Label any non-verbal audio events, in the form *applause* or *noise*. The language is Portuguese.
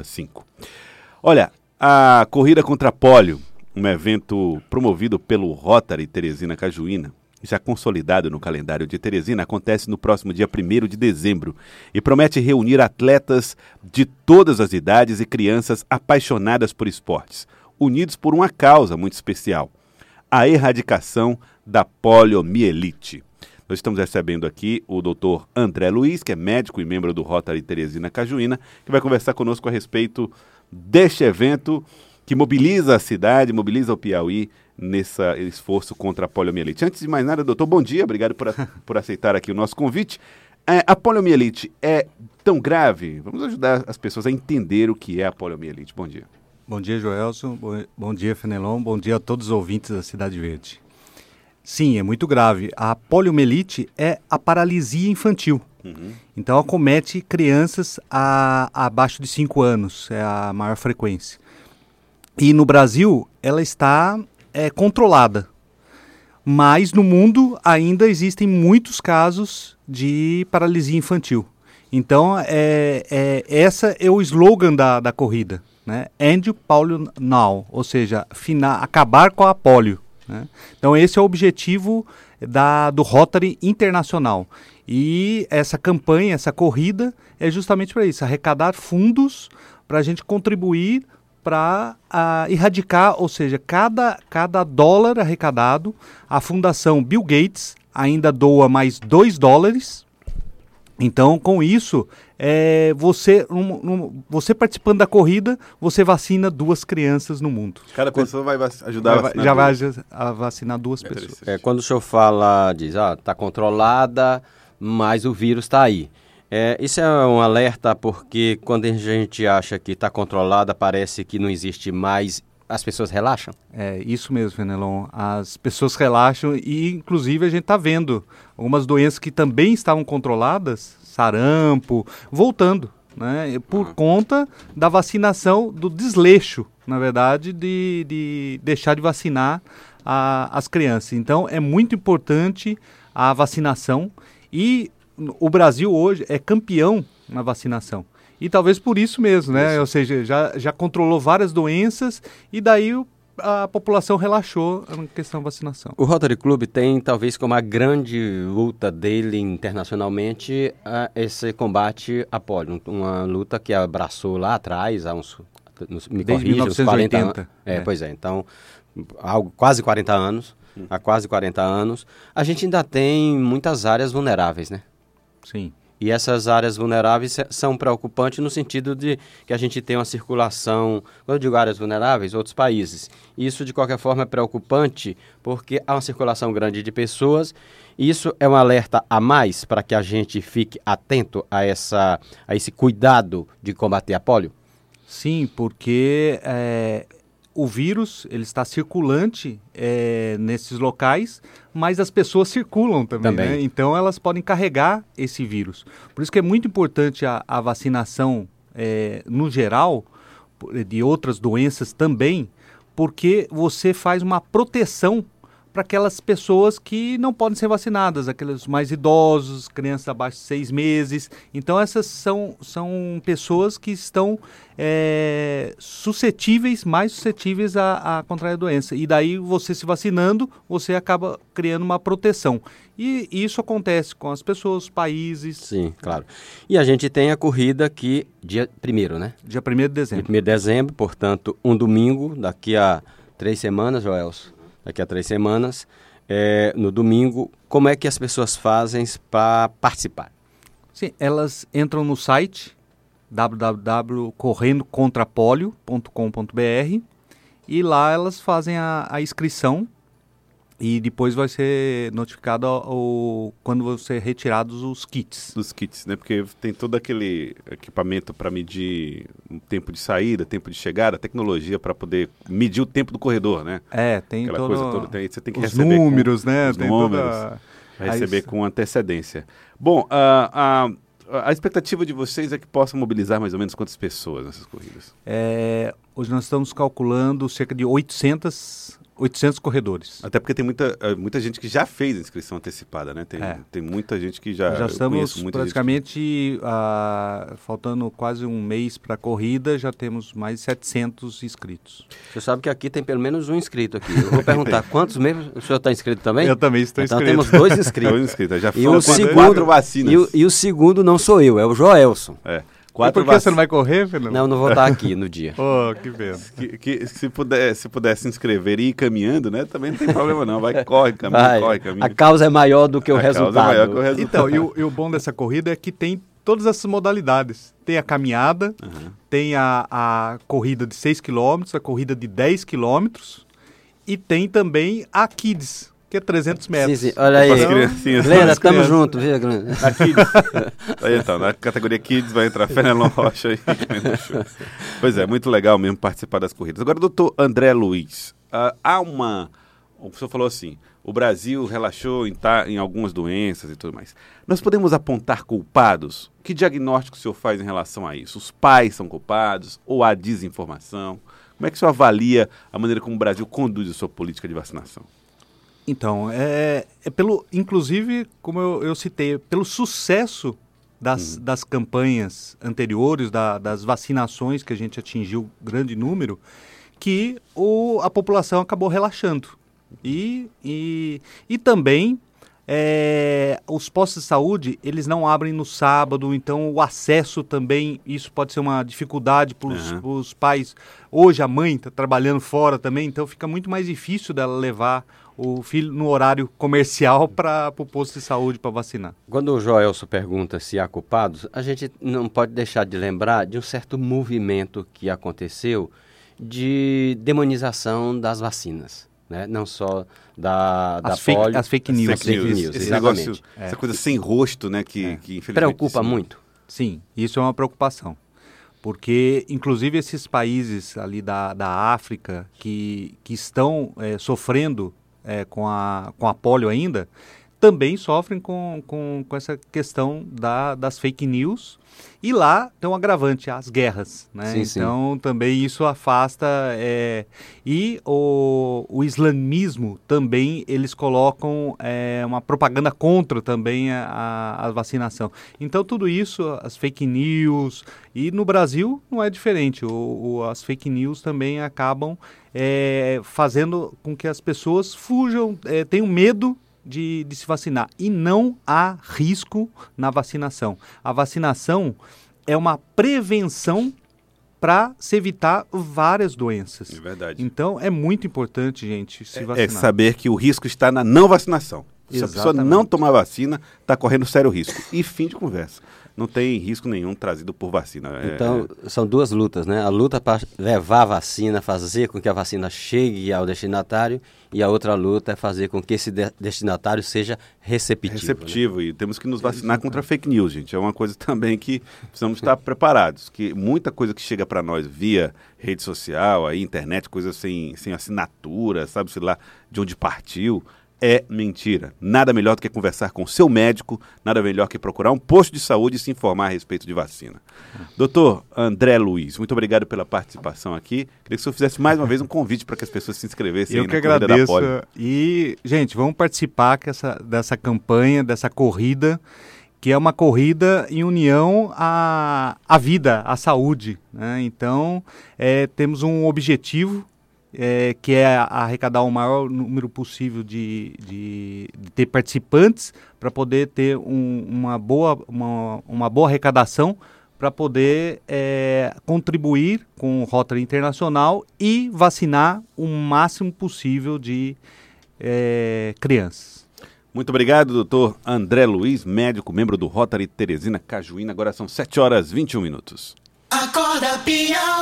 101,5. Olha, a corrida contra pólio, um evento promovido pelo Rotary Teresina Cajuína, já consolidado no calendário de Teresina, acontece no próximo dia 1 de dezembro e promete reunir atletas de todas as idades e crianças apaixonadas por esportes, unidos por uma causa muito especial: a erradicação da poliomielite. Nós estamos recebendo aqui o doutor André Luiz, que é médico e membro do Rotary Teresina Cajuína, que vai conversar conosco a respeito deste evento que mobiliza a cidade, mobiliza o Piauí nesse esforço contra a poliomielite. Antes de mais nada, doutor, bom dia, obrigado por, *laughs* por aceitar aqui o nosso convite. É, a poliomielite é tão grave? Vamos ajudar as pessoas a entender o que é a poliomielite. Bom dia. Bom dia, Joelson. Bom, bom dia, Fenelon. Bom dia a todos os ouvintes da Cidade Verde. Sim, é muito grave. A poliomielite é a paralisia infantil. Uhum. Então, acomete crianças a, abaixo de 5 anos, é a maior frequência. E no Brasil, ela está é, controlada. Mas no mundo ainda existem muitos casos de paralisia infantil. Então, é, é, essa é o slogan da, da corrida, né? End polio now, ou seja, fina, acabar com a polio. Né? Então, esse é o objetivo da, do Rotary Internacional. E essa campanha, essa corrida, é justamente para isso, arrecadar fundos para a gente contribuir para erradicar, ou seja, cada, cada dólar arrecadado, a Fundação Bill Gates ainda doa mais 2 dólares. Então, com isso, é, você, um, um, você participando da corrida, você vacina duas crianças no mundo. Cada pessoa vai ajudar vai, a Já vai a vacinar duas é pessoas. É, quando o senhor fala, diz, ah, está controlada, mas o vírus está aí. É, isso é um alerta porque quando a gente acha que está controlada, parece que não existe mais. As pessoas relaxam? É isso mesmo, Fenelon. As pessoas relaxam e, inclusive, a gente está vendo algumas doenças que também estavam controladas, sarampo, voltando, né? Por uhum. conta da vacinação, do desleixo, na verdade, de, de deixar de vacinar a, as crianças. Então, é muito importante a vacinação e o Brasil hoje é campeão na vacinação. E talvez por isso mesmo, né? Isso. Ou seja, já, já controlou várias doenças e daí a população relaxou na questão da vacinação. O Rotary Club tem talvez como a grande luta dele internacionalmente a, esse combate à polio, uma luta que abraçou lá atrás, há uns, me Desde corrija, 1980. uns 40 anos. É, é, pois é, então algo, quase 40 anos, hum. há quase 40 anos, a gente ainda tem muitas áreas vulneráveis, né? Sim. E essas áreas vulneráveis são preocupantes no sentido de que a gente tem uma circulação, quando eu digo áreas vulneráveis, outros países. Isso, de qualquer forma, é preocupante porque há uma circulação grande de pessoas. Isso é um alerta a mais para que a gente fique atento a, essa, a esse cuidado de combater a polio? Sim, porque é, o vírus ele está circulante é, nesses locais, mas as pessoas circulam também, também. Né? então elas podem carregar esse vírus. Por isso que é muito importante a, a vacinação é, no geral de outras doenças também, porque você faz uma proteção para aquelas pessoas que não podem ser vacinadas, aqueles mais idosos, crianças abaixo de seis meses. Então, essas são, são pessoas que estão é, suscetíveis, mais suscetíveis a, a contrair a doença. E daí, você se vacinando, você acaba criando uma proteção. E isso acontece com as pessoas, países. Sim, claro. E a gente tem a corrida aqui dia primeiro, né? Dia 1 de dezembro. Dia 1 de dezembro, portanto, um domingo, daqui a três semanas, Joelson daqui a três semanas, é, no domingo. Como é que as pessoas fazem para participar? Sim, elas entram no site www.correndocontrapolio.com.br e lá elas fazem a, a inscrição e depois vai ser notificado o, quando vão ser retirados os kits. Os kits, né? Porque tem todo aquele equipamento para medir o tempo de saída, tempo de chegada, tecnologia para poder medir o tempo do corredor, né? É, tem Aquela todo... coisa toda. Tem, você tem que os receber números, com, né? Os tem números. Toda... Receber com antecedência. Bom, a, a, a expectativa de vocês é que possam mobilizar mais ou menos quantas pessoas nessas corridas? É, hoje nós estamos calculando cerca de 800 800 corredores. Até porque tem muita, eh, muita gente que já fez inscrição antecipada, né? Tem, É. tem muita gente que já. Já estamos praticamente ah, faltando quase um mês para a corrida, já temos mais de 700 inscritos. Você sabe que aqui tem pelo menos um inscrito aqui. Eu vou perguntar, *laughs* quantos mesmo? O senhor está inscrito também? Eu também estou então inscrito. temos dois *laughs* inscritos. Dois inscritos. Já E foram o quatro- segundo- quatro vacinas. E o, e o segundo não sou eu, é o Joelson. É. E Quatro por que você vacinas. não vai correr, Fernando? Não, não vou estar aqui no dia. *laughs* Oh, que pena. Que, que se, puder, se puder se inscrever e ir caminhando, né? Também não tem problema, não. Vai, corre, caminha, Vai, corre, caminha. a causa é maior do que o A causa é resultado. maior que o resultado. Então, e o, e o bom dessa corrida é que tem todas essas modalidades. Tem a caminhada, tem a, a corrida de 6 km, a corrida de 10 km e tem também a Kids, que é 300 metros. Sim, sim. Olha aí. As tamo junto, viu, Glenda? Na Kids. *laughs* Aí, então, na categoria Kids vai entrar Fenelon Rocha aí. *laughs* pois é, muito legal mesmo participar das corridas. Agora, doutor André Luiz, ah, há uma. O senhor falou assim: o Brasil relaxou em, tá, em algumas doenças e tudo mais. Nós podemos apontar culpados? Que diagnóstico o senhor faz em relação a isso? Os pais são culpados ou há desinformação? Como é que o senhor avalia a maneira como o Brasil conduz a sua política de vacinação? Então, é, é pelo, inclusive, como eu, eu citei, pelo sucesso das, das campanhas anteriores, da- das vacinações que a gente atingiu grande número, que o, a população acabou relaxando. E, e, e também é, os postos de saúde, eles não abrem no sábado, então o acesso também, isso pode ser uma dificuldade para os pais. Hoje a mãe está trabalhando fora também, então fica muito mais difícil dela levar o filho no horário comercial para o posto de saúde para vacinar. Quando o Joelson pergunta se há culpados, a gente não pode deixar de lembrar de um certo movimento que aconteceu de demonização das vacinas. Né? Não só da, da As fake, polio. as fake news. Fake news, Esse exatamente. negócio, essa coisa sem rosto, né? Que, É. que infelizmente. Preocupa sim. muito. Sim, isso é uma preocupação. Porque, inclusive, esses países ali da, da África que, que estão eh, sofrendo eh, com, a, com a polio ainda, também sofrem com, com, com essa questão da, das fake news. E lá tem um agravante, as guerras. Né? Sim, sim. então, também isso afasta. eh, e o, o islamismo também, eles colocam eh, uma propaganda contra também a, a, vacinação. Então, tudo isso, as fake news, e no Brasil não é diferente. O, o- as fake news também acabam eh, fazendo com que as pessoas fujam, eh, tenham medo de, de se vacinar. E não há risco na vacinação. A vacinação é uma prevenção para se evitar várias doenças. É verdade. Então é muito importante, gente, se É vacinar. saber que o risco está na não vacinação. Se a pessoa Exatamente. não tomar vacina, está correndo sério risco. E fim de conversa. Não tem risco nenhum trazido por vacina. É- Então, são duas lutas, né? A luta para levar a vacina, fazer com que a vacina chegue ao destinatário, e a outra luta é fazer com que esse de- destinatário seja receptivo. né? receptivo e temos que nos vacinar contra fake news, gente. É uma coisa também que precisamos estar preparados, que muita coisa que chega para nós via rede social, aí internet, coisas sem, sem assinatura, sabe se lá de onde partiu, é mentira. Nada melhor do que conversar com seu médico, nada melhor que procurar um posto de saúde e se informar a respeito de vacina. Doutor André Luiz, muito obrigado pela participação aqui. Queria que o senhor fizesse mais uma vez um convite para que as pessoas se inscrevessem Eu que agradeço. E, gente, vamos participar essa, dessa campanha, dessa corrida, que é uma corrida em união à, à vida, à saúde. né? Então, é, temos um objetivo, é, que é arrecadar o maior número possível de, de, de ter participantes para poder ter um- uma, boa, uma, uma boa arrecadação para poder é, contribuir com o Rotary Internacional e vacinar o máximo possível de é, crianças. Muito obrigado, doutor André Luiz, médico, membro do Rotary Teresina Cajuína. Agora são 7 horas e 21 minutos. Acorda, Piauí.